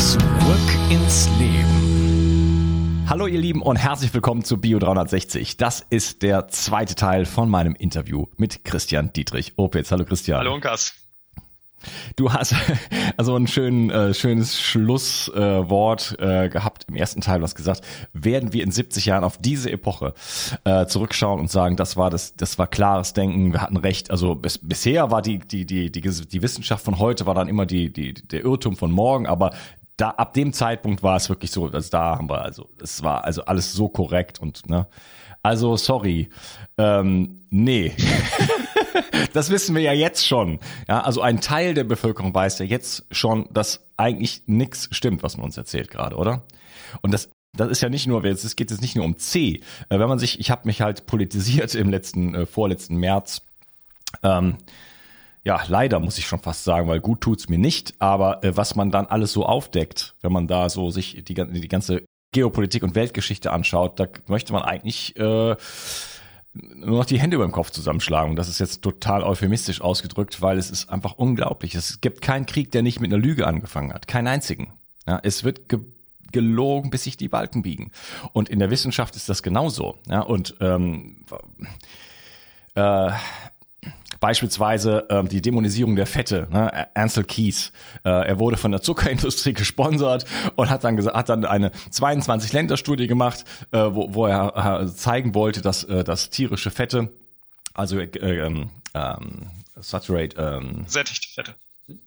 Zurück ins Leben. Hallo ihr Lieben und herzlich willkommen zu Bio 360. Das ist der zweite Teil von meinem Interview mit Christian Dietrich Opitz. Hallo Christian. Hallo Unkas. Du hast also ein schön, äh, schönes Schlusswort äh, äh, gehabt im ersten Teil. Du hast gesagt, werden wir in 70 Jahren auf diese Epoche äh, zurückschauen und sagen, das war das, das war klares Denken, wir hatten recht. Also bis, bisher war die, die, die, die, die Wissenschaft von heute war dann immer die, die, der Irrtum von morgen, aber da ab dem Zeitpunkt war es wirklich so, dass da haben wir also es war also alles so korrekt und ne also sorry ähm, nee das wissen wir ja jetzt schon ja also ein Teil der Bevölkerung weiß ja jetzt schon dass eigentlich nichts stimmt was man uns erzählt gerade oder und das das ist ja nicht nur, es geht jetzt nicht nur um C. Äh, wenn man sich, ich habe mich halt politisiert im letzten, äh, vorletzten März. Ähm, ja, leider muss ich schon fast sagen, weil gut tut's mir nicht. Aber äh, was man dann alles so aufdeckt, wenn man da so sich die, die ganze Geopolitik und Weltgeschichte anschaut, da möchte man eigentlich äh, nur noch die Hände über dem Kopf zusammenschlagen. Und das ist jetzt total euphemistisch ausgedrückt, weil es ist einfach unglaublich. Es gibt keinen Krieg, der nicht mit einer Lüge angefangen hat. Keinen einzigen. Ja, es wird ge gelogen, bis sich die Balken biegen. Und in der Wissenschaft ist das genauso. Ja, und ähm, äh, Beispielsweise ähm, die Dämonisierung der Fette, ne? Ansel Keys. Äh, er wurde von der Zuckerindustrie gesponsert und hat dann gesagt, hat dann eine 22 Länder Studie gemacht, äh, wo, wo er äh, zeigen wollte, dass, äh, dass tierische Fette, also äh, ähm, ähm, saturate, ähm, sättigte Fette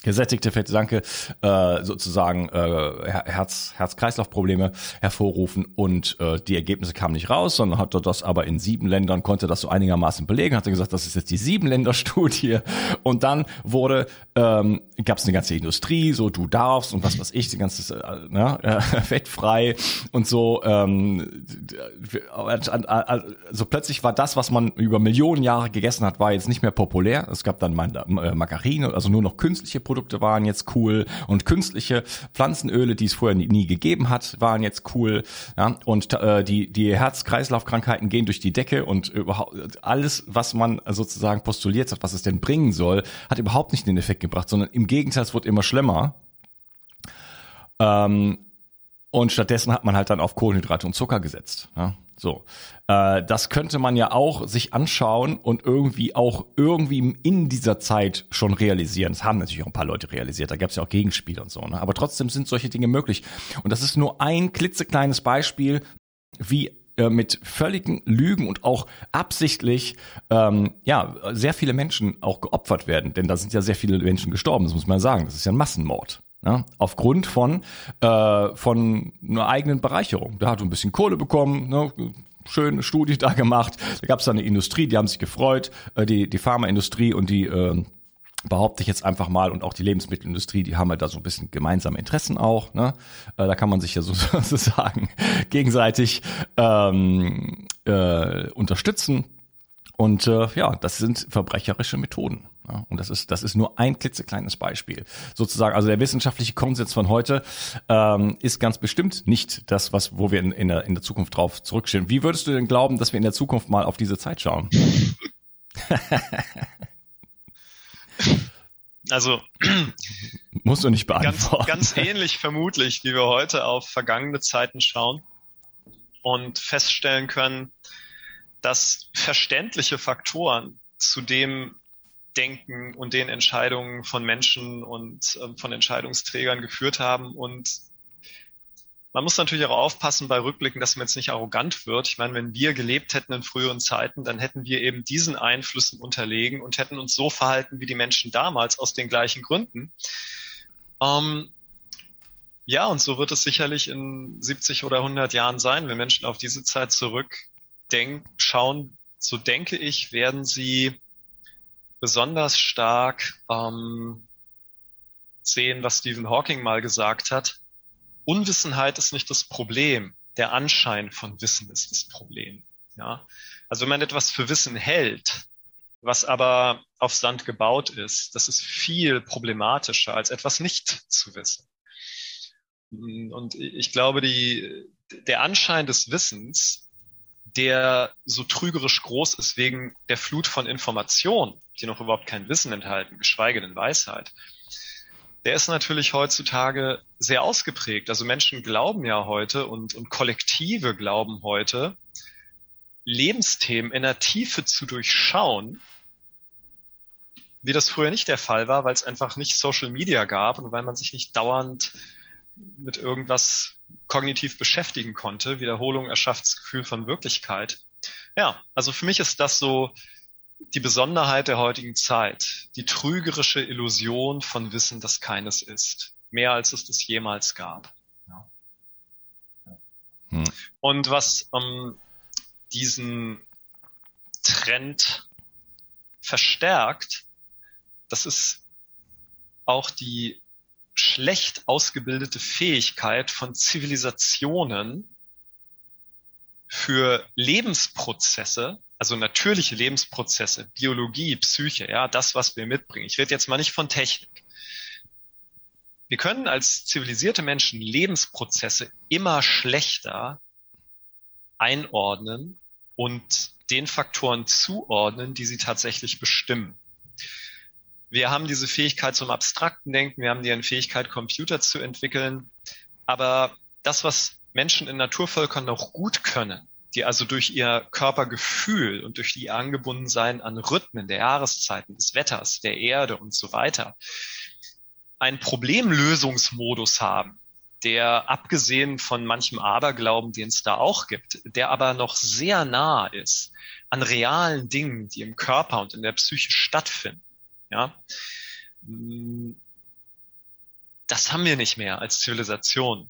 gesättigte Fette, danke, äh, sozusagen äh, Herz, Herz-Kreislauf-Probleme hervorrufen und äh, die Ergebnisse kamen nicht raus, sondern hat er das aber in sieben Ländern, konnte das so einigermaßen belegen, hat er gesagt, das ist jetzt die Sieben-Länder-Studie. Und dann wurde, ähm, gab es eine ganze Industrie, so du darfst und was weiß ich, die ganze äh, ne, äh, fettfrei und so, ähm, so plötzlich war das, was man über Millionen Jahre gegessen hat, war jetzt nicht mehr populär, es gab dann Margarine, also nur noch künstlich künstliche Produkte waren jetzt cool und künstliche Pflanzenöle, die es vorher nie, nie gegeben hat, waren jetzt cool. Ja, und äh, die die Herz-Kreislauf-Krankheiten gehen durch die Decke und überhaupt alles, was man sozusagen postuliert hat, was es denn bringen soll, hat überhaupt nicht den Effekt gebracht, sondern im Gegenteil, es wird immer schlimmer. Ähm, und stattdessen hat man halt dann auf Kohlenhydrate und Zucker gesetzt. Ja? So, äh, das könnte man ja auch sich anschauen und irgendwie auch irgendwie in dieser Zeit schon realisieren. Das haben natürlich auch ein paar Leute realisiert. Da gab es ja auch Gegenspiele und so. Ne? Aber trotzdem sind solche Dinge möglich. Und das ist nur ein klitzekleines Beispiel, wie äh, mit völligen Lügen und auch absichtlich ähm, ja sehr viele Menschen auch geopfert werden, denn da sind ja sehr viele Menschen gestorben, das muss man sagen. Das ist ja ein Massenmord. Ja, aufgrund von äh, von einer eigenen Bereicherung. Da hat er ein bisschen Kohle bekommen, ne, schöne Studie da gemacht. Da gab es eine Industrie, die haben sich gefreut, äh, die die Pharmaindustrie und die äh, behaupte ich jetzt einfach mal und auch die Lebensmittelindustrie, die haben halt da so ein bisschen gemeinsame Interessen auch. Ne? Äh, da kann man sich ja sozusagen gegenseitig ähm, äh, unterstützen. Und äh, ja, das sind verbrecherische Methoden. Ja? Und das ist, das ist nur ein klitzekleines Beispiel. Sozusagen, also der wissenschaftliche Konsens von heute ähm, ist ganz bestimmt nicht das, was, wo wir in, in, der, in der Zukunft drauf zurückstehen. Wie würdest du denn glauben, dass wir in der Zukunft mal auf diese Zeit schauen? Also musst du nicht beantworten. Ganz, ganz ähnlich vermutlich, wie wir heute auf vergangene Zeiten schauen und feststellen können, dass verständliche Faktoren zu dem Denken und den Entscheidungen von Menschen und äh, von Entscheidungsträgern geführt haben und man muss natürlich auch aufpassen bei Rückblicken, dass man jetzt nicht arrogant wird. Ich meine, wenn wir gelebt hätten in früheren Zeiten, dann hätten wir eben diesen Einflüssen unterlegen und hätten uns so verhalten wie die Menschen damals aus den gleichen Gründen. Ähm, ja, und so wird es sicherlich in 70 oder 100 Jahren sein, wenn Menschen auf diese Zeit zurückdenken, schauen. So denke ich, werden sie besonders stark ähm, sehen, was Stephen Hawking mal gesagt hat Unwissenheit ist nicht das Problem. Der Anschein von Wissen ist das Problem. Ja. Also wenn man etwas für Wissen hält, was aber auf Sand gebaut ist, das ist viel problematischer als etwas nicht zu wissen. Und ich glaube, die, der Anschein des Wissens, der so trügerisch groß ist wegen der Flut von Informationen, die noch überhaupt kein Wissen enthalten, geschweige denn Weisheit, der ist natürlich heutzutage sehr ausgeprägt. Also Menschen glauben ja heute und, und Kollektive glauben heute, Lebensthemen in der Tiefe zu durchschauen, wie das früher nicht der Fall war, weil es einfach nicht Social Media gab und weil man sich nicht dauernd mit irgendwas kognitiv beschäftigen konnte. Wiederholung erschafft das Gefühl von Wirklichkeit. Ja, also für mich ist das so die Besonderheit der heutigen Zeit, die trügerische Illusion von Wissen, das keines ist. Mehr als es das jemals gab. Ja. Hm. Und was ähm, diesen Trend verstärkt, das ist auch die schlecht ausgebildete Fähigkeit von Zivilisationen für Lebensprozesse also natürliche Lebensprozesse, Biologie, Psyche, ja, das, was wir mitbringen. Ich rede jetzt mal nicht von Technik. Wir können als zivilisierte Menschen Lebensprozesse immer schlechter einordnen und den Faktoren zuordnen, die sie tatsächlich bestimmen. Wir haben diese Fähigkeit zum abstrakten Denken, wir haben die Fähigkeit, Computer zu entwickeln. Aber das, was Menschen in Naturvölkern noch gut können, die also durch ihr Körpergefühl und durch die Angebundensein an Rhythmen der Jahreszeiten, des Wetters, der Erde und so weiter einen Problemlösungsmodus haben, der abgesehen von manchem Aberglauben, den es da auch gibt, der aber noch sehr nah ist an realen Dingen, die im Körper und in der Psyche stattfinden. Ja, das haben wir nicht mehr als Zivilisation.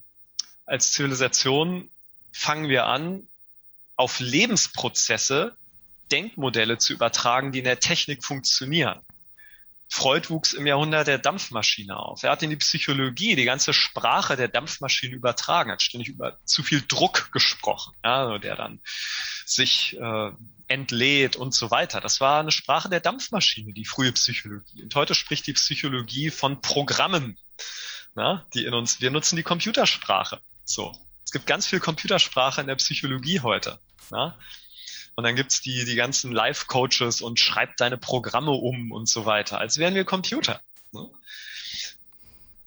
Als Zivilisation fangen wir an, auf Lebensprozesse Denkmodelle zu übertragen, die in der Technik funktionieren. Freud wuchs im Jahrhundert der Dampfmaschine auf. Er hat in die Psychologie die ganze Sprache der Dampfmaschine übertragen, hat ständig über zu viel Druck gesprochen, ja, der dann sich äh, entlädt und so weiter. Das war eine Sprache der Dampfmaschine, die frühe Psychologie. Und heute spricht die Psychologie von Programmen, na, die in uns, wir nutzen die Computersprache. So gibt ganz viel Computersprache in der Psychologie heute. Ja? Und dann gibt's die, die ganzen Life-Coaches und schreibt deine Programme um und so weiter, als wären wir Computer. Ne?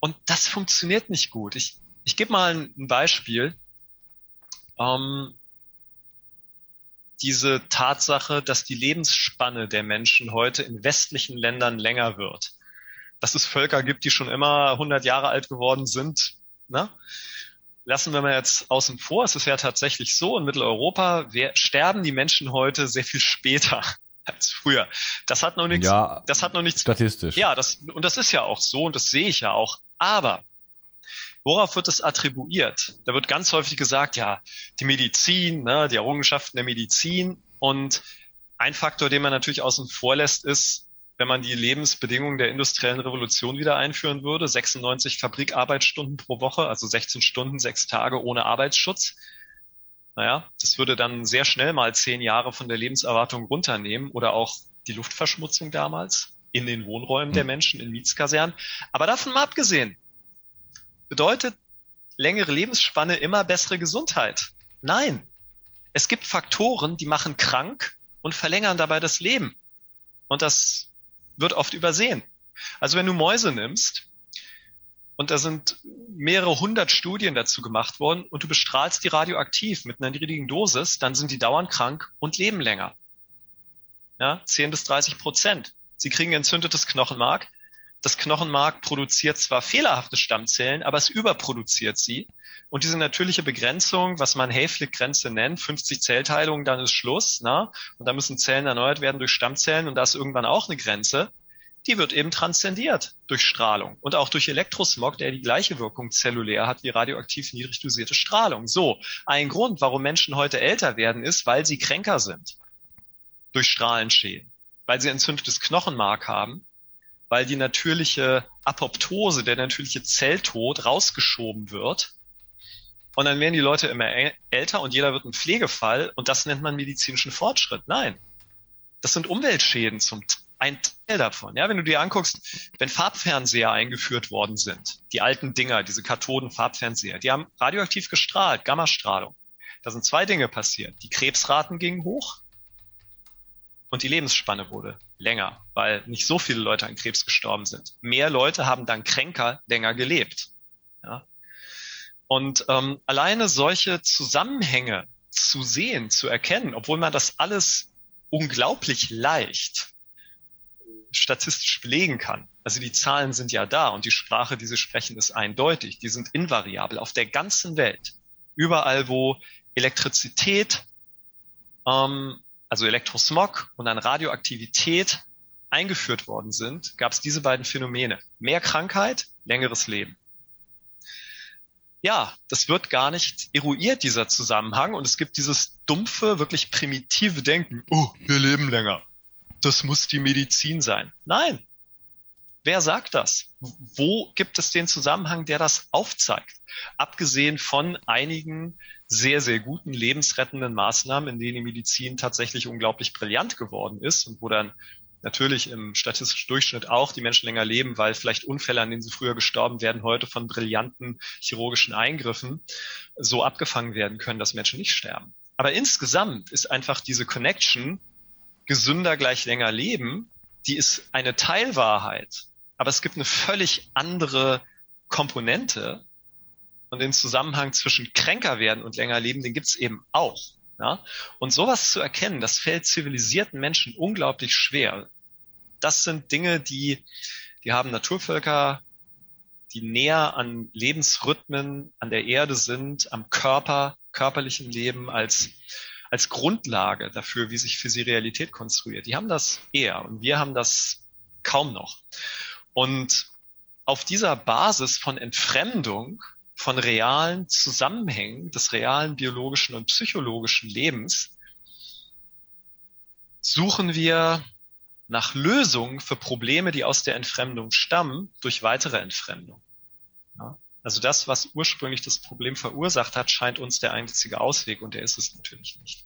Und das funktioniert nicht gut. Ich, ich gebe mal ein, Beispiel. Ähm, diese Tatsache, dass die Lebensspanne der Menschen heute in westlichen Ländern länger wird. Dass es Völker gibt, die schon immer 100 Jahre alt geworden sind, ne? lassen wir mal jetzt außen vor. Es ist ja tatsächlich so, in Mitteleuropa sterben die Menschen heute sehr viel später als früher. Das hat noch nichts, ja, das hat noch nichts. Statistisch. Ja, das, und das ist ja auch so und das sehe ich ja auch. Aber Worauf wird es attribuiert? Da wird ganz häufig gesagt, ja, die Medizin, ne, die Errungenschaften der Medizin. Und ein Faktor, den man natürlich außen vor lässt, ist, wenn man die Lebensbedingungen der industriellen Revolution wieder einführen würde, 96 Fabrikarbeitsstunden pro Woche, also 16 Stunden, sechs Tage ohne Arbeitsschutz. Naja, das würde dann sehr schnell mal zehn Jahre von der Lebenserwartung runternehmen oder auch die Luftverschmutzung damals in den Wohnräumen der hm. Menschen in Mietskasernen. Aber davon mal abgesehen, bedeutet längere Lebensspanne immer bessere Gesundheit. Nein. Es gibt Faktoren, die machen krank und verlängern dabei das Leben. Und das wird oft übersehen. Also wenn du Mäuse nimmst und da sind mehrere hundert Studien dazu gemacht worden und du bestrahlst die radioaktiv mit einer niedrigen Dosis, dann sind die dauernd krank und leben länger. Ja, 10 bis 30 Prozent. Sie kriegen entzündetes Knochenmark, das Knochenmark produziert zwar fehlerhafte Stammzellen, aber es überproduziert sie. Und diese natürliche Begrenzung, was man Hayflick-Grenze nennt, 50 Zellteilungen, dann ist Schluss. Ne? Und da müssen Zellen erneuert werden durch Stammzellen und da ist irgendwann auch eine Grenze. Die wird eben transzendiert durch Strahlung und auch durch Elektrosmog, der die gleiche Wirkung zellulär hat wie radioaktiv niedrig dosierte Strahlung. So, ein Grund, warum Menschen heute älter werden, ist, weil sie kränker sind durch Strahlenschäden, weil sie entzündetes Knochenmark haben weil die natürliche Apoptose, der natürliche Zelltod rausgeschoben wird. Und dann werden die Leute immer älter und jeder wird ein Pflegefall und das nennt man medizinischen Fortschritt. Nein, das sind Umweltschäden zum ein Teil davon. Ja, wenn du dir anguckst, wenn Farbfernseher eingeführt worden sind, die alten Dinger, diese Kathoden-Farbfernseher, die haben radioaktiv gestrahlt, Gammastrahlung. Da sind zwei Dinge passiert. Die Krebsraten gingen hoch und die Lebensspanne wurde länger, weil nicht so viele Leute an Krebs gestorben sind. Mehr Leute haben dann kränker länger gelebt. Ja? Und ähm, alleine solche Zusammenhänge zu sehen, zu erkennen, obwohl man das alles unglaublich leicht statistisch belegen kann. Also die Zahlen sind ja da und die Sprache, die sie sprechen, ist eindeutig. Die sind invariabel auf der ganzen Welt. Überall, wo Elektrizität ähm, also Elektrosmog und dann Radioaktivität eingeführt worden sind, gab es diese beiden Phänomene. Mehr Krankheit, längeres Leben. Ja, das wird gar nicht eruiert, dieser Zusammenhang. Und es gibt dieses dumpfe, wirklich primitive Denken. Oh, wir leben länger. Das muss die Medizin sein. Nein. Wer sagt das? Wo gibt es den Zusammenhang, der das aufzeigt? Abgesehen von einigen sehr, sehr guten lebensrettenden Maßnahmen, in denen die Medizin tatsächlich unglaublich brillant geworden ist und wo dann natürlich im statistischen Durchschnitt auch die Menschen länger leben, weil vielleicht Unfälle, an denen sie früher gestorben werden, heute von brillanten chirurgischen Eingriffen so abgefangen werden können, dass Menschen nicht sterben. Aber insgesamt ist einfach diese Connection gesünder gleich länger leben, die ist eine Teilwahrheit. Aber es gibt eine völlig andere Komponente, und den Zusammenhang zwischen kränker werden und länger leben, den gibt's eben auch. Ja? Und sowas zu erkennen, das fällt zivilisierten Menschen unglaublich schwer. Das sind Dinge, die, die haben Naturvölker, die näher an Lebensrhythmen an der Erde sind, am Körper, körperlichen Leben als, als Grundlage dafür, wie sich für sie Realität konstruiert. Die haben das eher und wir haben das kaum noch. Und auf dieser Basis von Entfremdung von realen Zusammenhängen des realen biologischen und psychologischen Lebens suchen wir nach Lösungen für Probleme, die aus der Entfremdung stammen, durch weitere Entfremdung. Ja? Also das, was ursprünglich das Problem verursacht hat, scheint uns der einzige Ausweg und der ist es natürlich nicht.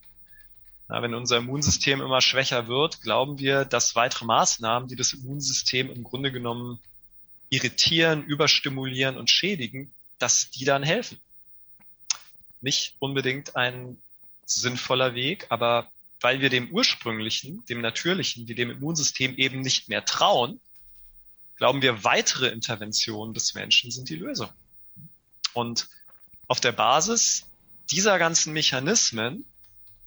Ja, wenn unser Immunsystem immer schwächer wird, glauben wir, dass weitere Maßnahmen, die das Immunsystem im Grunde genommen irritieren, überstimulieren und schädigen, dass die dann helfen. Nicht unbedingt ein sinnvoller Weg, aber weil wir dem ursprünglichen, dem natürlichen, wie dem Immunsystem eben nicht mehr trauen, glauben wir, weitere Interventionen des Menschen sind die Lösung. Und auf der Basis dieser ganzen Mechanismen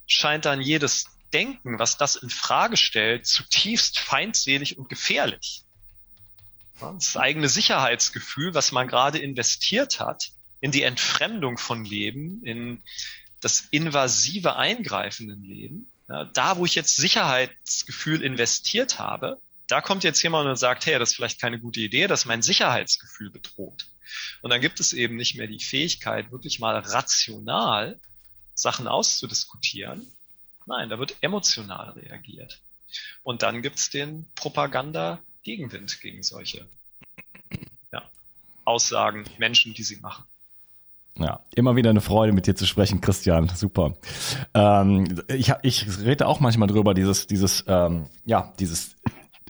scheint dann jedes Denken, was das in Frage stellt, zutiefst feindselig und gefährlich. Das eigene Sicherheitsgefühl, was man gerade investiert hat in die Entfremdung von Leben, in das invasive Eingreifen in Leben, da, wo ich jetzt Sicherheitsgefühl investiert habe, da kommt jetzt jemand und sagt, hey, das ist vielleicht keine gute Idee, dass mein Sicherheitsgefühl bedroht. Und dann gibt es eben nicht mehr die Fähigkeit, wirklich mal rational Sachen auszudiskutieren. Nein, da wird emotional reagiert. Und dann gibt es den Propaganda-Gegenwind gegen solche ja, Aussagen, Menschen, die sie machen. Ja, immer wieder eine Freude, mit dir zu sprechen, Christian. Super. Ähm, ich, ich rede auch manchmal drüber, dieses, dieses, ähm, ja, dieses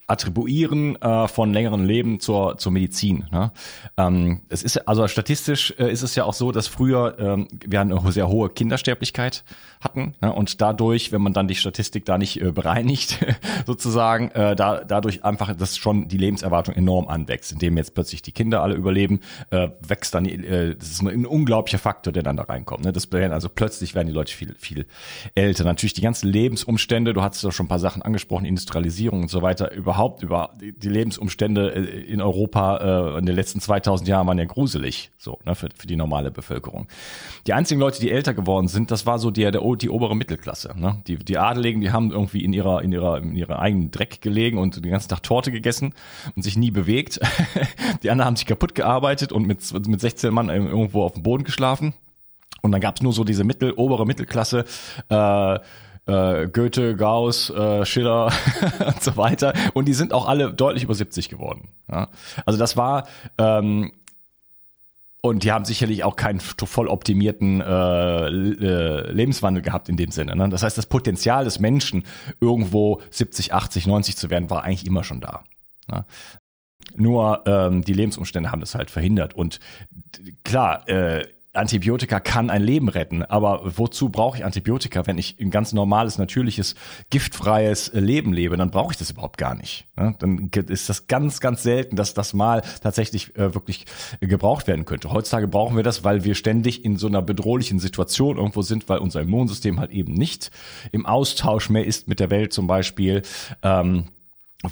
Attribuieren äh, von längeren Leben zur, zur Medizin. Ne? Ähm, es ist also statistisch äh, ist es ja auch so, dass früher ähm, wir eine sehr hohe Kindersterblichkeit hatten ne? und dadurch, wenn man dann die Statistik da nicht äh, bereinigt, sozusagen, äh, da, dadurch einfach, dass schon die Lebenserwartung enorm anwächst, indem jetzt plötzlich die Kinder alle überleben, äh, wächst dann, äh, das ist ein, unglaublicher Faktor, der dann da reinkommt. Ne? Das werden also plötzlich werden die Leute viel viel älter. Natürlich die ganzen Lebensumstände, du hast ja schon ein paar Sachen angesprochen, Industrialisierung und so weiter, über überhaupt über die Lebensumstände äh, in Europa äh, in den letzten 2000 Jahren waren ja gruselig, so ne, für, für die normale Bevölkerung. Die einzigen Leute, die älter geworden sind, das war so die, der, die obere Mittelklasse. Ne? Die, die Adeligen, die haben irgendwie in ihrer in ihrer in ihrer eigenen Dreck gelegen und den ganzen Tag Torte gegessen und sich nie bewegt. die anderen haben sich kaputt gearbeitet und mit mit 16 Mann irgendwo auf dem Boden geschlafen. Und dann gab's nur so diese mittel obere Mittelklasse. Äh, äh, Goethe, Gauss, äh, Schiller und so weiter. Und die sind auch alle deutlich über 70 geworden. Ja? Also das war ähm, und die haben sicherlich auch keinen voll optimierten äh, äh, Lebenswandel gehabt in dem Sinne. Ne? Das heißt, das Potenzial des Menschen, irgendwo 70, 80, 90 zu werden, war eigentlich immer schon da. Ne? Nur ähm, die Lebensumstände haben das halt verhindert. Und klar, äh, Antibiotika kann ein Leben retten, aber wozu brauche ich Antibiotika, wenn ich ein ganz normales, natürliches, giftfreies Leben lebe? Dann brauche ich das überhaupt gar nicht. Dann ist das ganz, ganz selten, dass das mal tatsächlich äh, wirklich gebraucht werden könnte. Heutzutage brauchen wir das, weil wir ständig in so einer bedrohlichen Situation irgendwo sind, weil unser Immunsystem halt eben nicht im Austausch mehr ist mit der Welt zum Beispiel. Ähm,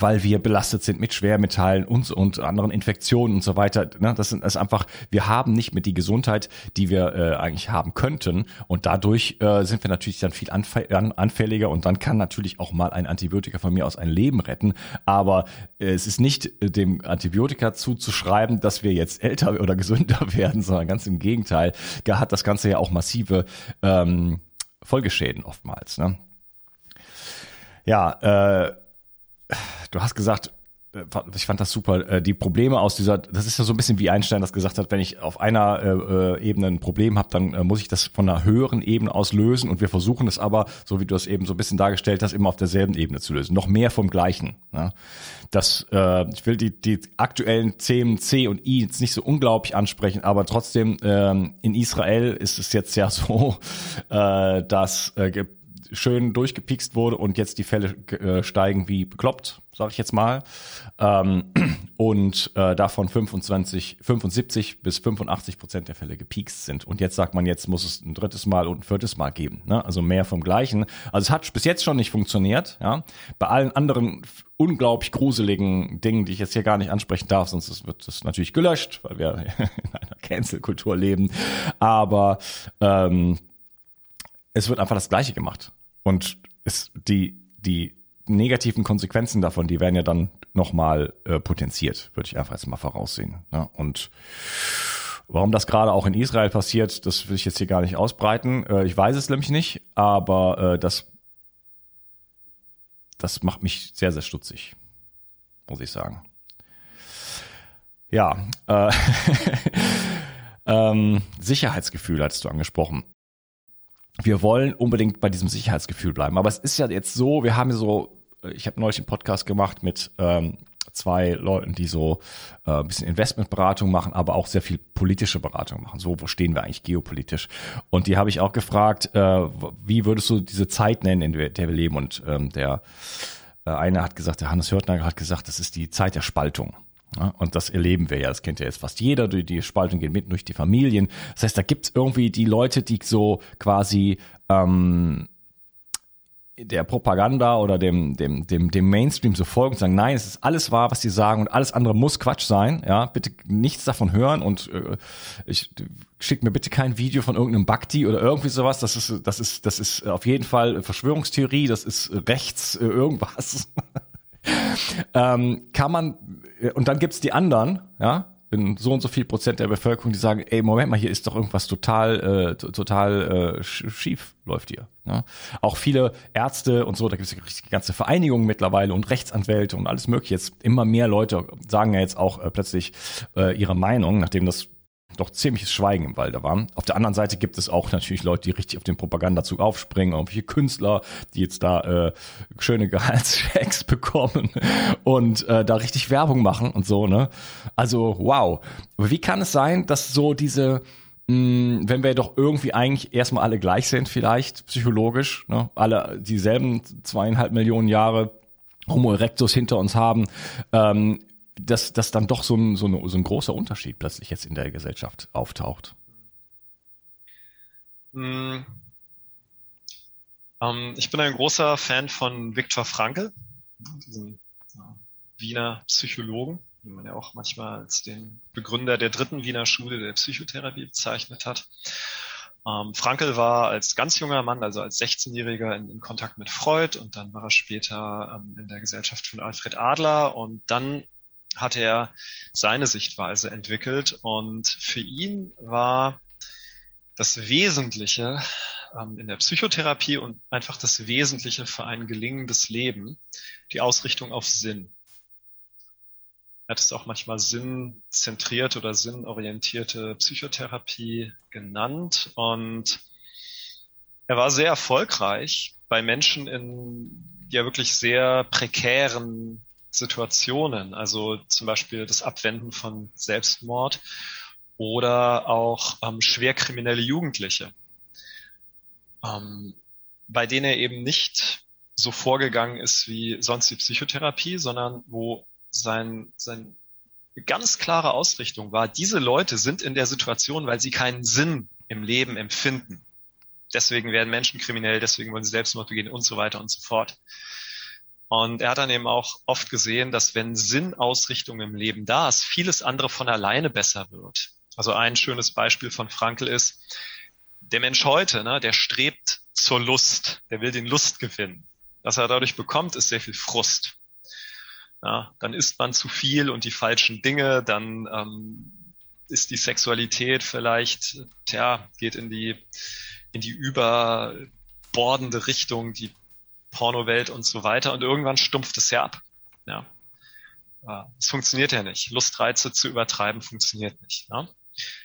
weil wir belastet sind mit Schwermetallen und, und anderen Infektionen und so weiter. Ne? Das ist einfach, wir haben nicht mehr die Gesundheit, die wir äh, eigentlich haben könnten. Und dadurch äh, sind wir natürlich dann viel anfälliger und dann kann natürlich auch mal ein Antibiotika von mir aus ein Leben retten. Aber äh, es ist nicht äh, dem Antibiotika zuzuschreiben, dass wir jetzt älter oder gesünder werden, sondern ganz im Gegenteil. Da hat das Ganze ja auch massive ähm, Folgeschäden oftmals. Ne? Ja, äh, du hast gesagt, äh, ich fand das super, äh, die Probleme aus dieser, das ist ja so ein bisschen wie Einstein das gesagt hat, wenn ich auf einer äh, äh Ebene ein Problem habe, dann muss ich das von einer höheren Ebene aus lösen und wir versuchen es aber, so wie du es eben so ein bisschen dargestellt hast, immer auf derselben Ebene zu lösen. Noch mehr vom Gleichen. Ne? Das, äh, ich will die, die aktuellen Themen C und I jetzt nicht so unglaublich ansprechen, aber trotzdem ähm, in Israel ist es jetzt ja so, äh, dass äh, schön durchgepikst wurde und jetzt die Fälle äh, steigen wie bekloppt, sage ich jetzt mal. Ähm, und äh, davon 25, 75 bis 85 Prozent der Fälle gepikst sind. Und jetzt sagt man, jetzt muss es ein drittes Mal und ein viertes Mal geben. Ne? Also mehr vom Gleichen. Also es hat bis jetzt schon nicht funktioniert. Ja? Bei allen anderen unglaublich gruseligen Dingen, die ich jetzt hier gar nicht ansprechen darf, sonst wird das natürlich gelöscht, weil wir in einer Cancel-Kultur leben. Aber ähm, es wird einfach das Gleiche gemacht. Und es, die, die negativen Konsequenzen davon, die werden ja dann nochmal äh, potenziert, würde ich einfach jetzt mal voraussehen. Ne? Und warum das gerade auch in Israel passiert, das will ich jetzt hier gar nicht ausbreiten. Äh, ich weiß es nämlich nicht, aber äh, das, das macht mich sehr, sehr stutzig, muss ich sagen. Ja, äh, ähm, Sicherheitsgefühl hattest du angesprochen wir wollen unbedingt bei diesem Sicherheitsgefühl bleiben. Aber es ist ja jetzt so, wir haben so, ich habe neulich einen Podcast gemacht mit ähm, zwei Leuten, die so äh, ein bisschen Investmentberatung machen, aber auch sehr viel politische Beratung machen. So, wo stehen wir eigentlich geopolitisch? Und die habe ich auch gefragt, äh, wie würdest du diese Zeit nennen, in der wir leben? Und ähm, der äh, eine hat gesagt, der Hannes Hörtner hat gesagt, das ist die Zeit der Spaltung. Ja, und das erleben wir ja, das kennt ja jetzt fast jeder, die, die Spaltung geht mit durch die Familien. Das heißt, da gibt's irgendwie die Leute, die so quasi ähm, der Propaganda oder dem, dem, dem, dem Mainstream so folgen und sagen, nein, es ist alles wahr, was die sagen und alles andere muss Quatsch sein, ja, bitte nichts davon hören und äh, ich schick mir bitte kein Video von irgendeinem Bhakti oder irgendwie sowas, das ist, das ist, das ist auf jeden Fall Verschwörungstheorie, das ist rechts äh, irgendwas. ähm, kann man, und dann gibt's die anderen, ja, in so und so viel Prozent der Bevölkerung, die sagen, ey, Moment mal, hier ist doch irgendwas total, äh, total äh, schief läuft hier. Ne? Auch viele Ärzte und so, da gibt es ganze Vereinigungen mittlerweile und Rechtsanwälte und alles mögliche. Jetzt immer mehr Leute sagen ja jetzt auch äh, plötzlich äh, ihre Meinung, nachdem das doch ziemliches Schweigen im Walde war. Auf der anderen Seite gibt es auch natürlich Leute, die richtig auf den Propagandazug aufspringen, irgendwelche Künstler, die jetzt da äh, schöne Gehaltschecks bekommen und äh, da richtig Werbung machen und so, ne? Also, wow. Aber wie kann es sein, dass so diese mh, hm, wenn wir doch irgendwie eigentlich erstmal alle gleich sind, vielleicht psychologisch, ne? alle dieselben zweieinhalb Millionen Jahre Homo erectus hinter uns haben, ähm, dass, dass dann doch so ein, so, ein, so ein großer Unterschied plötzlich jetzt in der Gesellschaft auftaucht? Hm. Ähm, ich bin ein großer Fan von Viktor Frankl, diesem Wiener Psychologen, den man ja auch manchmal als den Begründer der dritten Wiener Schule der Psychotherapie bezeichnet hat. Ähm, Frankl war als ganz junger Mann, also als 16-Jähriger, in, in, Kontakt mit Freud und dann war er später ähm, in der Gesellschaft von Alfred Adler und dann hat er seine Sichtweise entwickelt und für ihn war das Wesentliche ähm, in der Psychotherapie und einfach das Wesentliche für ein gelingendes Leben die Ausrichtung auf Sinn. Er hat es auch manchmal sinnzentriert oder sinnorientierte Psychotherapie genannt und er war sehr erfolgreich bei Menschen in ja wirklich sehr prekären Situationen, also zum Beispiel das Abwenden von Selbstmord oder auch ähm, schwerkriminelle Jugendliche, ähm, bei denen er eben nicht so vorgegangen ist wie sonst die Psychotherapie, sondern wo sein, sein ganz klare Ausrichtung war, diese Leute sind in der Situation, weil sie keinen Sinn im Leben empfinden. Deswegen werden Menschen kriminell, deswegen wollen sie Selbstmord begehen und so weiter und so fort. Und er hat dann eben auch oft gesehen, dass wenn Sinnausrichtung im Leben da ist, vieles andere von alleine besser wird. Also ein schönes Beispiel von Frankl ist, der Mensch heute, ne, der strebt zur Lust, der will den Lustgewinn. Was er dadurch bekommt, ist sehr viel Frust. Ja, dann isst man zu viel und die falschen Dinge, dann ähm, ist die Sexualität vielleicht, tja, geht in die, in die überbordende Richtung, die Pornowelt und so weiter. Und irgendwann stumpft es ja ab. Ja. Es funktioniert ja nicht. Lustreize zu übertreiben funktioniert nicht. Ja?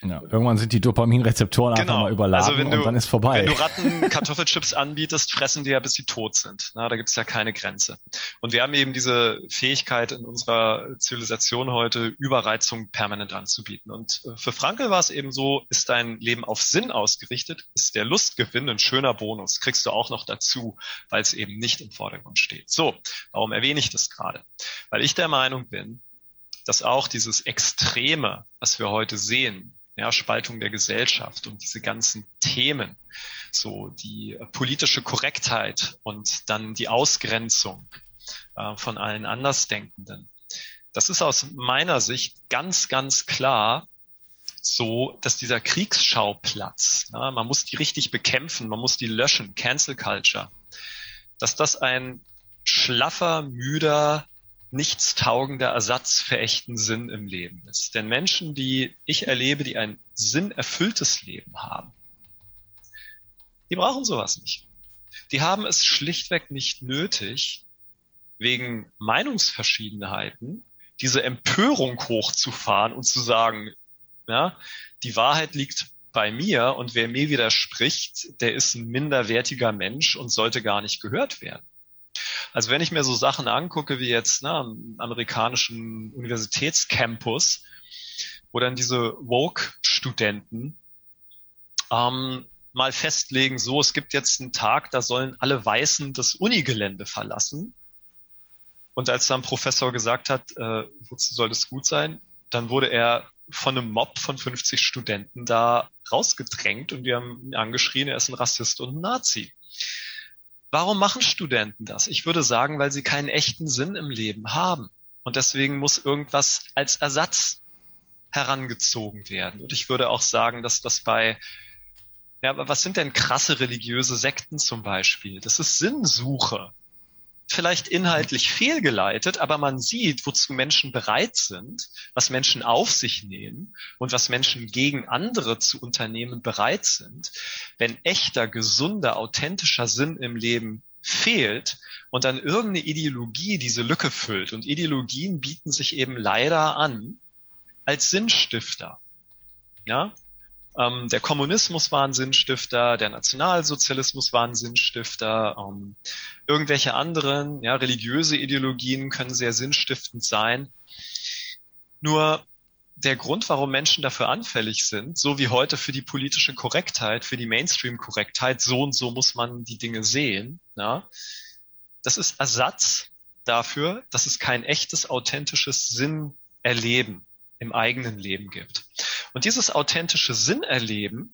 Ja, irgendwann sind die Dopaminrezeptoren genau. einfach mal überladen also wenn du, und dann ist vorbei. Wenn du Ratten Kartoffelchips anbietest, fressen die ja, bis sie tot sind. Na, da gibt's ja keine Grenze. Und wir haben eben diese Fähigkeit in unserer Zivilisation heute, Überreizung permanent anzubieten. Und äh, für Frankel war es eben so, ist dein Leben auf Sinn ausgerichtet, ist der Lustgewinn ein schöner Bonus. Kriegst du auch noch dazu, weil es eben nicht im Vordergrund steht. So, warum erwähne ich das gerade? Weil ich der Meinung bin, dass auch dieses Extreme, was wir heute sehen, ja, Spaltung der Gesellschaft und diese ganzen Themen, so die politische Korrektheit und dann die Ausgrenzung äh, von allen Andersdenkenden. Das ist aus meiner Sicht ganz, ganz klar so, dass dieser Kriegsschauplatz, ja, man muss die richtig bekämpfen, man muss die löschen, Cancel Culture, dass das ein schlaffer, müder, nichtstaugender Ersatz für echten Sinn im Leben ist. Denn Menschen, die ich erlebe, die ein sinnerfülltes Leben haben, die brauchen sowas nicht. Die haben es schlichtweg nicht nötig, wegen Meinungsverschiedenheiten diese Empörung hochzufahren und zu sagen, ja, die Wahrheit liegt bei mir und wer mir widerspricht, der ist ein minderwertiger Mensch und sollte gar nicht gehört werden. Also wenn ich mir so Sachen angucke wie jetzt ne, am amerikanischen Universitätscampus, wo dann diese Woke-Studenten ähm, mal festlegen, so, es gibt jetzt einen Tag, da sollen alle Weißen das Unigelände verlassen. Und als dann Professor gesagt hat, äh, wozu soll das gut sein, dann wurde er von einem Mob von 50 Studenten da rausgedrängt und wir haben ihn angeschrien, er ist ein Rassist und ein Nazi. Warum machen Studenten das? Ich würde sagen, weil sie keinen echten Sinn im Leben haben. Und deswegen muss irgendwas als Ersatz herangezogen werden. Und ich würde auch sagen, dass das bei, ja, aber was sind denn krasse religiöse Sekten zum Beispiel? Das ist Sinnsuche. Vielleicht inhaltlich fehlgeleitet, aber man sieht, wozu Menschen bereit sind, was Menschen auf sich nehmen und was Menschen gegen andere zu unternehmen bereit sind. Wenn echter, gesunder, authentischer Sinn im Leben fehlt und dann irgendeine Ideologie diese Lücke füllt. Und Ideologien bieten sich eben leider an, als Sinnstifter. Ja, ähm, der Kommunismus war ein Sinnstifter, der Nationalsozialismus war ein Sinnstifter, ähm, irgendwelche anderen, ja, religiöse Ideologien können sehr sinnstiftend sein. Nur der Grund, warum Menschen dafür anfällig sind, so wie heute für die politische Korrektheit, für die Mainstream-Korrektheit, so und so muss man die Dinge sehen, ja, das ist Ersatz dafür, dass es kein echtes, authentisches Sinn erleben im eigenen Leben gibt. Und dieses authentische Sinnerleben,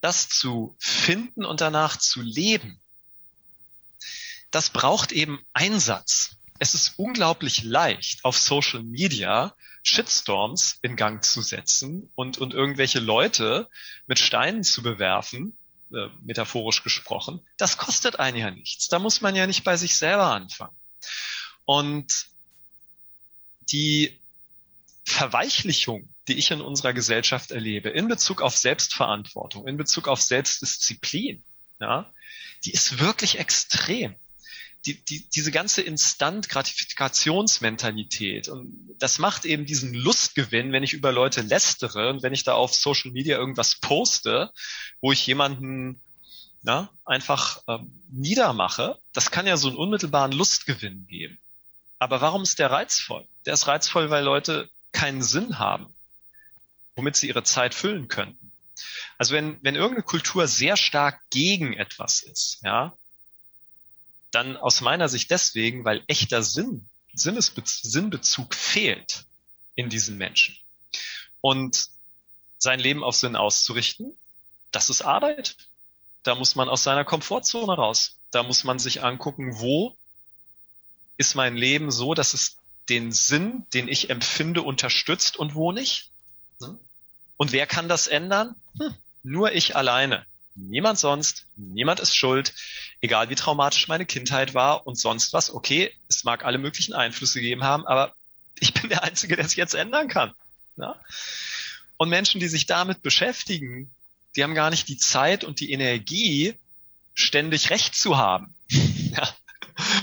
das zu finden und danach zu leben, das braucht eben Einsatz. Es ist unglaublich leicht, auf Social Media Shitstorms in Gang zu setzen und, und irgendwelche Leute mit Steinen zu bewerfen, äh, metaphorisch gesprochen. Das kostet einen ja nichts. Da muss man ja nicht bei sich selber anfangen. Und die Verweichlichung, die ich in unserer Gesellschaft erlebe, in Bezug auf Selbstverantwortung, in Bezug auf Selbstdisziplin, ja, die ist wirklich extrem. Die, die, diese ganze Instant-Gratifikationsmentalität und das macht eben diesen Lustgewinn, wenn ich über Leute lästere und wenn ich da auf Social Media irgendwas poste, wo ich jemanden na, einfach ähm, niedermache, das kann ja so einen unmittelbaren Lustgewinn geben. Aber warum ist der reizvoll? Der ist reizvoll, weil Leute keinen Sinn haben, womit sie ihre Zeit füllen könnten. Also wenn, wenn irgendeine Kultur sehr stark gegen etwas ist, ja, dann aus meiner Sicht deswegen, weil echter Sinn, Sinnesbe Sinnbezug fehlt in diesen Menschen. Und sein Leben auf Sinn auszurichten, das ist Arbeit. Da muss man aus seiner Komfortzone raus. Da muss man sich angucken, wo ist mein Leben so, dass es den Sinn, den ich empfinde, unterstützt und wo nicht. Und wer kann das ändern? Hm, nur ich alleine. Niemand sonst, niemand ist schuld, egal wie traumatisch meine Kindheit war und sonst was. Okay, es mag alle möglichen Einflüsse gegeben haben, aber ich bin der Einzige, der es jetzt ändern kann. Ja? Und Menschen, die sich damit beschäftigen, die haben gar nicht die Zeit und die Energie, ständig Recht zu haben. ja?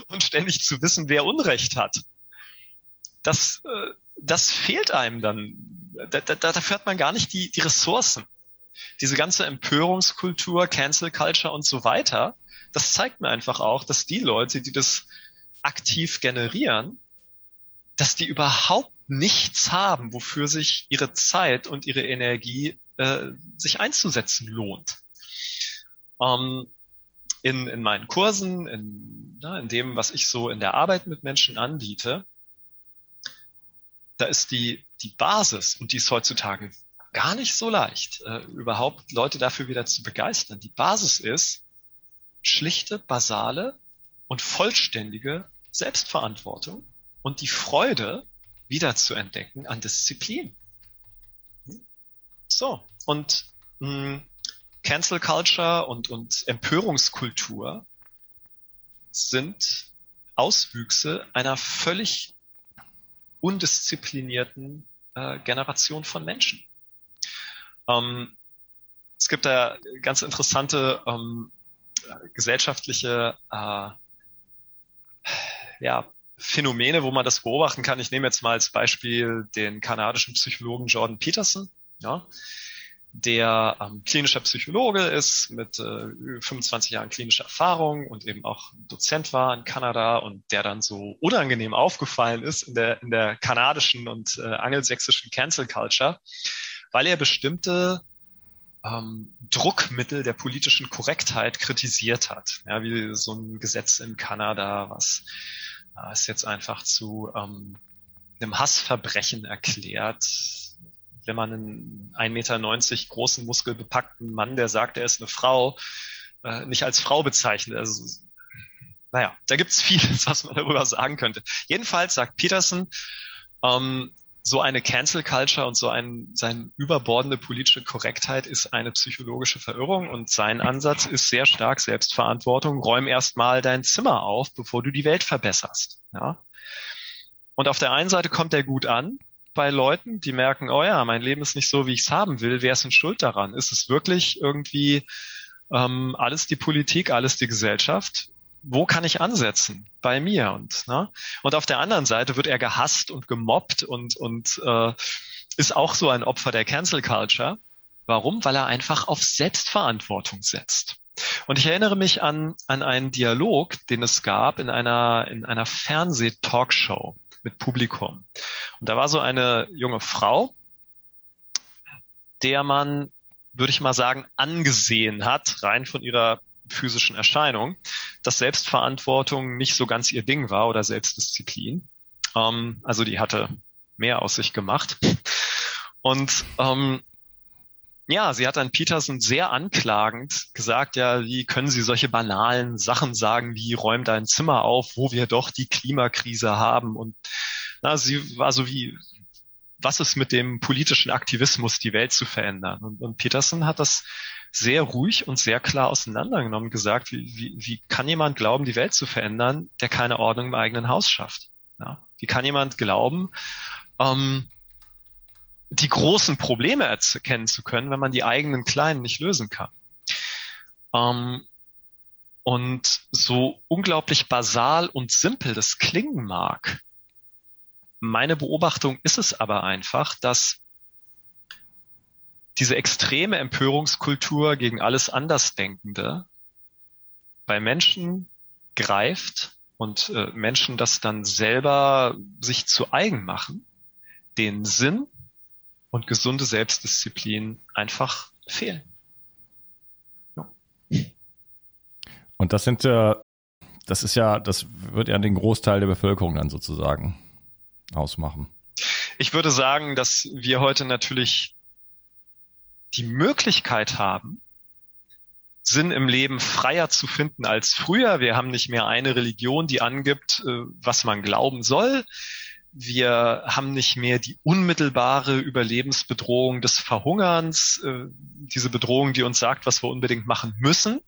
Und ständig zu wissen, wer Unrecht hat das, äh, das fehlt einem dann. Da, da, dafür hat man gar nicht die, die Ressourcen. Diese ganze Empörungskultur, Cancel Culture und so weiter, das zeigt mir einfach auch, dass die Leute, die das aktiv generieren, dass die überhaupt nichts haben, wofür sich ihre Zeit und ihre Energie äh, sich einzusetzen lohnt. Ähm, in, in meinen Kursen, in, na, in dem, was ich so in der Arbeit mit Menschen anbiete, da ist die, die Basis, und die ist heutzutage gar nicht so leicht, äh, überhaupt Leute dafür wieder zu begeistern. Die Basis ist schlichte, basale und vollständige Selbstverantwortung und die Freude wieder zu entdecken an Disziplin. So, und mh, hm, Cancel Culture und, und Empörungskultur sind Auswüchse einer völlig undisziplinierten äh, Generation von Menschen. Ähm, es gibt da ganz interessante ähm, gesellschaftliche äh, ja, Phänomene, wo man das beobachten kann. Ich nehme jetzt mal als Beispiel den kanadischen Psychologen Jordan Peterson. Ja, der ähm, klinischer Psychologe ist mit äh, 25 Jahren klinischer Erfahrung und eben auch Dozent war in Kanada und der dann so unangenehm aufgefallen ist in der, in der kanadischen und äh, angelsächsischen Cancel Culture, weil er bestimmte ähm, Druckmittel der politischen Korrektheit kritisiert hat. Ja, wie so ein Gesetz in Kanada, was äh, es jetzt einfach zu ähm, einem Hassverbrechen erklärt, wenn man einen 1,90 Meter großen, muskelbepackten Mann, der sagt, er ist eine Frau, äh, nicht als Frau bezeichnet. Also, naja, da gibt's vieles, was man darüber sagen könnte. Jedenfalls sagt Peterson, ähm, so eine Cancel Culture und so ein, seine überbordende politische Korrektheit ist eine psychologische Verirrung und sein Ansatz ist sehr stark Selbstverantwortung. Räum erstmal dein Zimmer auf, bevor du die Welt verbesserst. Ja? Und auf der einen Seite kommt er gut an bei Leuten, die merken, oh ja, mein Leben ist nicht so, wie ich es haben will. Wer ist denn schuld daran? Ist es wirklich irgendwie ähm, alles die Politik, alles die Gesellschaft? wo kann ich ansetzen? Bei mir. Und, ne? und auf der anderen Seite wird er gehasst und gemobbt und, und äh, ist auch so ein Opfer der Cancel Culture. Warum? Weil er einfach auf Selbstverantwortung setzt. Und ich erinnere mich an, an einen Dialog, den es gab in einer, in einer Fernseh-Talkshow mit Publikum. Und da war so eine junge Frau, der man, würde ich mal sagen, angesehen hat, rein von ihrer physischen Erscheinung, dass Selbstverantwortung nicht so ganz ihr Ding war oder Selbstdisziplin. Ähm, also die hatte mehr aus sich gemacht. Und ähm, ja, sie hat dann Peterson sehr anklagend gesagt, ja, wie können Sie solche banalen Sachen sagen, wie räum dein Zimmer auf, wo wir doch die Klimakrise haben. Und na, sie war so wie, was ist mit dem politischen Aktivismus, die Welt zu verändern? Und, und Peterson hat das sehr ruhig und sehr klar auseinandergenommen gesagt, wie, wie, wie kann jemand glauben, die Welt zu verändern, der keine Ordnung im eigenen Haus schafft? Ja? Wie kann jemand glauben, ähm, die großen Probleme erkennen zu können, wenn man die eigenen kleinen nicht lösen kann? Ähm, und so unglaublich basal und simpel das klingen mag, meine Beobachtung ist es aber einfach, dass diese extreme Empörungskultur gegen alles Andersdenkende bei Menschen greift und äh, Menschen das dann selber sich zu eigen machen, den Sinn und gesunde Selbstdisziplin einfach fehlen. Ja. Und das sind äh, das ist ja, das wird ja den Großteil der Bevölkerung dann sozusagen ausmachen. Ich würde sagen, dass wir heute natürlich die Möglichkeit haben, Sinn im Leben freier zu finden als früher. Wir haben nicht mehr eine Religion, die angibt, äh, was man glauben soll. Wir haben nicht mehr die unmittelbare Überlebensbedrohung des Verhungerns, äh, diese Bedrohung, die uns sagt, was wir unbedingt machen müssen.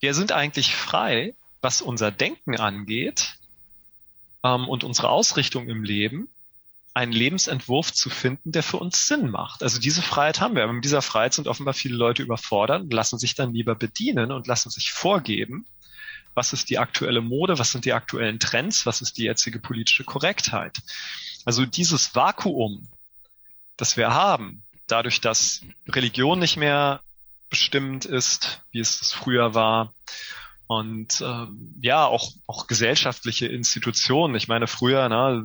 Wir sind eigentlich frei, was unser Denken angeht ähm, und unsere Ausrichtung im Leben einen Lebensentwurf zu finden, der für uns Sinn macht. Also diese Freiheit haben wir. Aber mit dieser Freiheit sind offenbar viele Leute überfordert und lassen sich dann lieber bedienen und lassen sich vorgeben, was ist die aktuelle Mode, was sind die aktuellen Trends, was ist die jetzige politische Korrektheit. Also dieses Vakuum, das wir haben, dadurch, dass Religion nicht mehr bestimmend ist, wie es früher war, und ähm, ja, auch, auch gesellschaftliche Institutionen. Ich meine, früher, ne,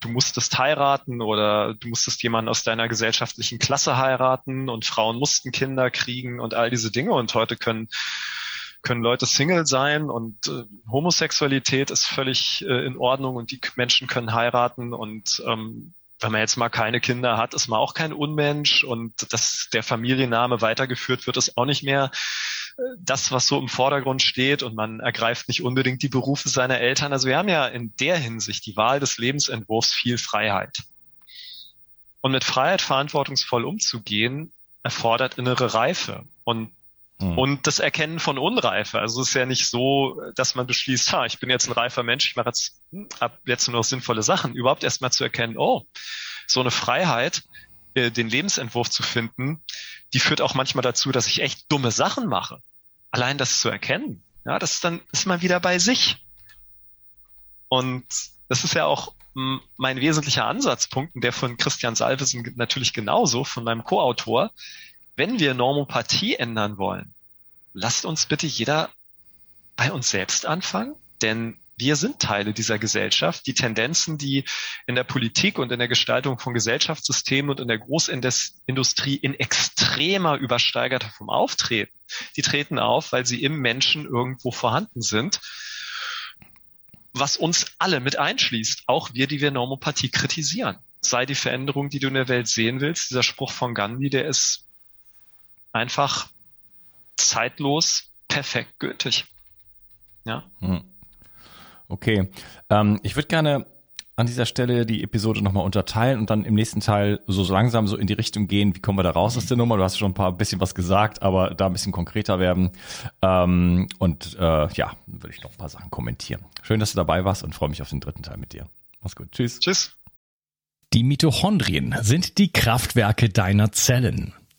du musstest heiraten oder du musstest jemanden aus deiner gesellschaftlichen Klasse heiraten und Frauen mussten Kinder kriegen und all diese Dinge und heute können können Leute Single sein und äh, Homosexualität ist völlig äh, in Ordnung und die Menschen können heiraten und ähm, wenn man jetzt mal keine Kinder hat, ist man auch kein Unmensch und dass der Familienname weitergeführt wird, ist auch nicht mehr das, was so im Vordergrund steht und man ergreift nicht unbedingt die Berufe seiner Eltern. Also wir haben ja in der Hinsicht die Wahl des Lebensentwurfs viel Freiheit. Und mit Freiheit verantwortungsvoll umzugehen, erfordert innere Reife und mhm. und das Erkennen von Unreife. Also es ist ja nicht so, dass man beschließt, ha, ich bin jetzt ein reifer Mensch, ich mache jetzt hm, ab jetzt nur noch sinnvolle Sachen. Überhaupt erst mal zu erkennen, oh, so eine Freiheit, äh, den Lebensentwurf zu finden, die führt auch manchmal dazu, dass ich echt dumme Sachen mache. Allein das zu erkennen, ja, das ist dann ist man wieder bei sich. Und das ist ja auch mein wesentlicher Ansatzpunkt, und der von Christian Salvesen natürlich genauso, von meinem Co-Autor. Wenn wir Normopathie ändern wollen, lasst uns bitte jeder bei uns selbst anfangen, denn wir sind Teile dieser Gesellschaft. Die Tendenzen, die in der Politik und in der Gestaltung von Gesellschaftssystemen und in der Großindustrie in extremer übersteigerter Form auftreten, die treten auf, weil sie im Menschen irgendwo vorhanden sind. Was uns alle mit einschließt, auch wir, die wir Normopathie kritisieren. Sei die Veränderung, die du in der Welt sehen willst, dieser Spruch von Gandhi, der ist einfach zeitlos, perfekt gültig. Ja. Hm. Okay. Ähm, ich würde gerne an dieser Stelle die Episode nochmal unterteilen und dann im nächsten Teil so langsam so in die Richtung gehen, wie kommen wir da raus aus der Nummer? Du hast schon ein paar bisschen was gesagt, aber da ein bisschen konkreter werden. Ähm, und äh, ja, würde ich noch ein paar Sachen kommentieren. Schön, dass du dabei warst und freue mich auf den dritten Teil mit dir. Mach's gut. Tschüss. Tschüss. Die Mitochondrien sind die Kraftwerke deiner Zellen.